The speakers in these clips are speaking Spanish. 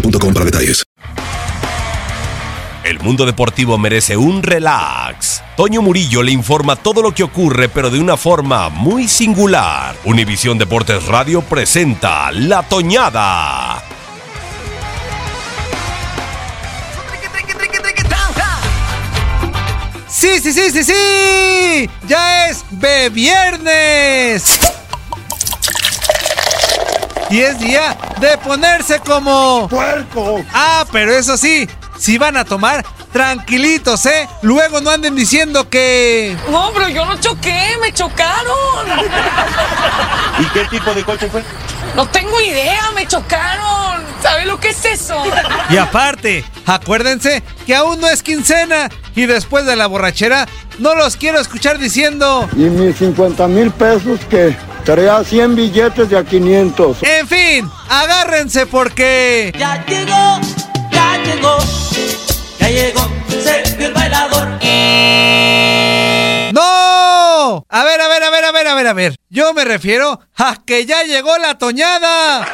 boostmobile.com para detalles. El mundo deportivo merece un relax. Toño Murillo le informa todo lo que ocurre, pero de una forma muy singular. Univisión Deportes Radio presenta La Toñada. Sí, sí, sí, sí, sí. Ya es de viernes. Y es día de ponerse como... ¡Puerco! Ah, pero eso sí, si van a tomar, tranquilitos, ¿eh? Luego no anden diciendo que... No, pero yo no choqué, me chocaron. ¿Y qué tipo de coche fue? No tengo idea, me chocaron. ¿Sabes lo que es eso? Y aparte, acuérdense que aún no es quincena y después de la borrachera no los quiero escuchar diciendo... Y mis 50 mil pesos que traía 100 billetes de a 500. En fin, agárrense porque... Ya llegó, ya llegó, ya llegó, se vio el bailador. ¡No! A ver, a ver, a ver, a ver, a ver, a ver. Yo me refiero a que ya llegó la toñada.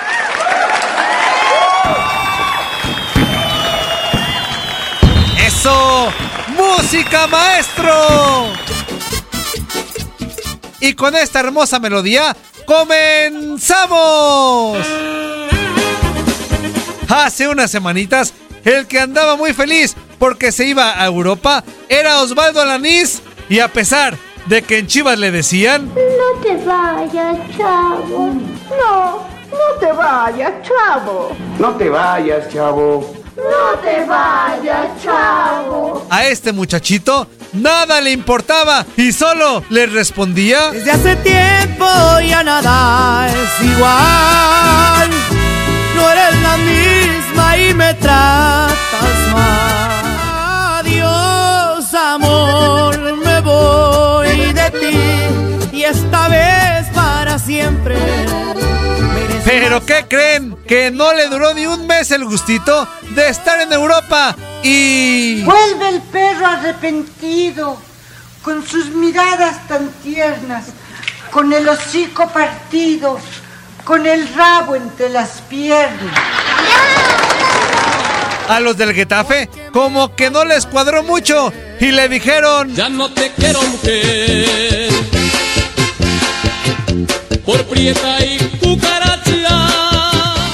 ¡Eso! ¡Música, maestro! Y con esta hermosa melodía, ¡comenzamos! Hace unas semanitas, el que andaba muy feliz porque se iba a Europa era Osvaldo Alanís. Y a pesar de que en Chivas le decían... No te vayas, chavo. No, no te vayas, chavo. No te vayas, chavo. No te vayas, chavo. A este muchachito nada le importaba y solo le respondía... Desde hace tiempo ya nada es igual. No eres la misma y me tratas mal. Adiós, amor, me voy de ti. Y esta vez para siempre. ¿Pero qué creen? Que no le duró ni un mes el gustito de estar en Europa y... Vuelve el perro arrepentido, con sus miradas tan tiernas, con el hocico partido, con el rabo entre las piernas. A los del Getafe como que no les cuadró mucho y le dijeron... Ya no te quiero mujer, por prieta y cucaracha.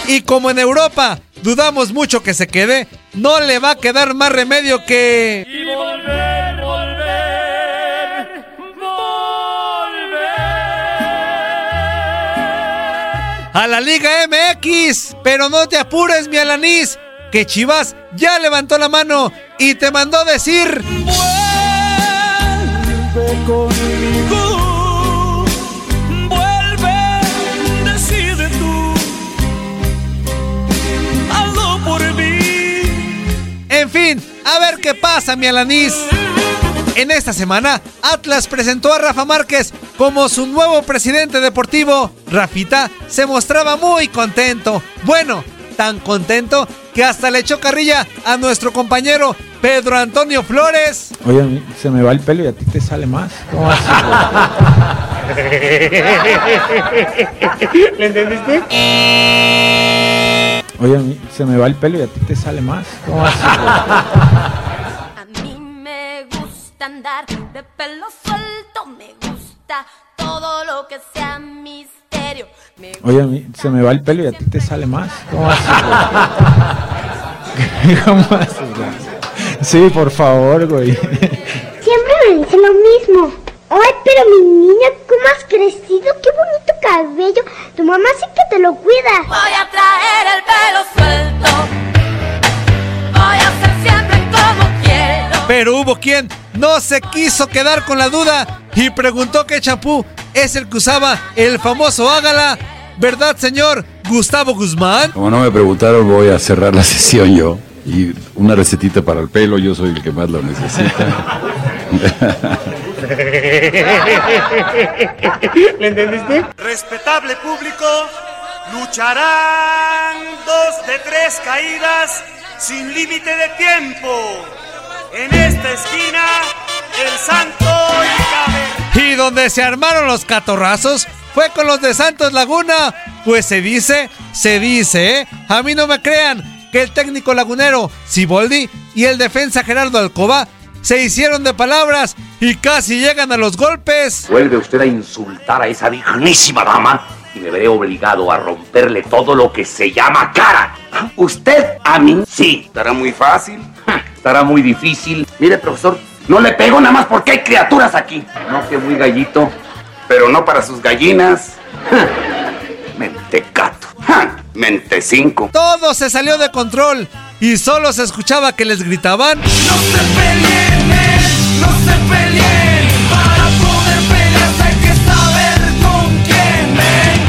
Y como en Europa dudamos mucho que se quede, no le va a quedar más remedio que... Y volver, volver, volver. a la Liga MX. Pero no te apures, mi Alanis, que Chivas ya levantó la mano y te mandó decir... Vuelve conmigo, a ver qué pasa, mi Alanis. En esta semana, Atlas presentó a Rafa Márquez como su nuevo presidente deportivo. Rafita se mostraba muy contento. Bueno, tan contento que hasta le echó carrilla a nuestro compañero Pedro Antonio Flores. Oye, a mí se me va el pelo y a ti te sale más. ¿Cómo así? ¿Le entendiste? Oye, a mí se me va el pelo y a ti te sale más. ¿Cómo así? A mí me gusta andar de pelo suelto, me gusta todo lo que sea misterio. Me Oye, a mí se me va el pelo y a ti te sale más. ¿Cómo así? ¿Cómo así? Sí, por favor, güey. Siempre me dice lo mismo. Ay, pero mi niña, ¿cómo has crecido? ¡Qué bonito cabello! Tu mamá sí que te lo cuida. Voy a traer el pelo suelto. Voy a ser siempre como quiero. Pero hubo quien no se quiso quedar con la duda y preguntó qué champú es el que usaba el famoso Ágala. ¿Verdad, señor Gustavo Guzmán? Como no me preguntaron, voy a cerrar la sesión yo. Y una recetita para el pelo, yo soy el que más lo necesita. ¿Le entendiste? Respetable público, lucharán dos de tres caídas sin límite de tiempo. En esta esquina, el Santo y Caber. Y donde se armaron los catorrazos fue con los de Santos Laguna. Pues se dice, se dice, ¿eh? A mí no me crean que el técnico lagunero Siboldi y el defensa Gerardo Alcoba se hicieron de palabras y casi llegan a los golpes. Vuelve usted a insultar a esa dignísima dama y me veré obligado a romperle todo lo que se llama cara. ¿Usted a mí? Sí. ¿Estará muy fácil? Estará muy difícil. Mire, profesor, no le pego nada más porque hay criaturas aquí. No que muy gallito, pero no para sus gallinas. Mentecato. Ja, Mente cinco. Todo se salió de control y solo se escuchaba que les gritaban. No se peleen,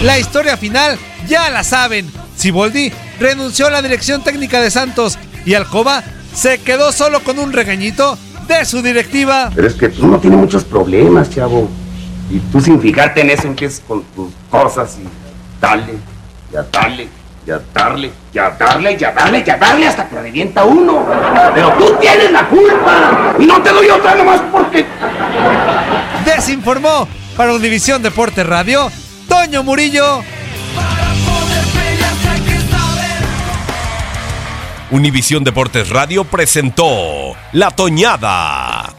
La historia final ya la saben. Siboldi renunció a la dirección técnica de Santos y Alcoba se quedó solo con un regañito de su directiva. Pero es que tú no tienes muchos problemas, chavo. Y tú sin fijarte en eso empiezas con tus cosas y dale, ya dale, ya darle, ya darle, ya darle, ya darle hasta que revienta uno. Pero tú tienes la culpa. Y no te doy otra nomás porque... Desinformó para Univisión Deporte Radio, Toño Murillo. Univisión Deportes Radio presentó La Toñada.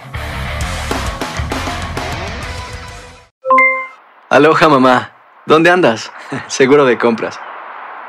Aloha mamá, ¿dónde andas? Seguro de compras.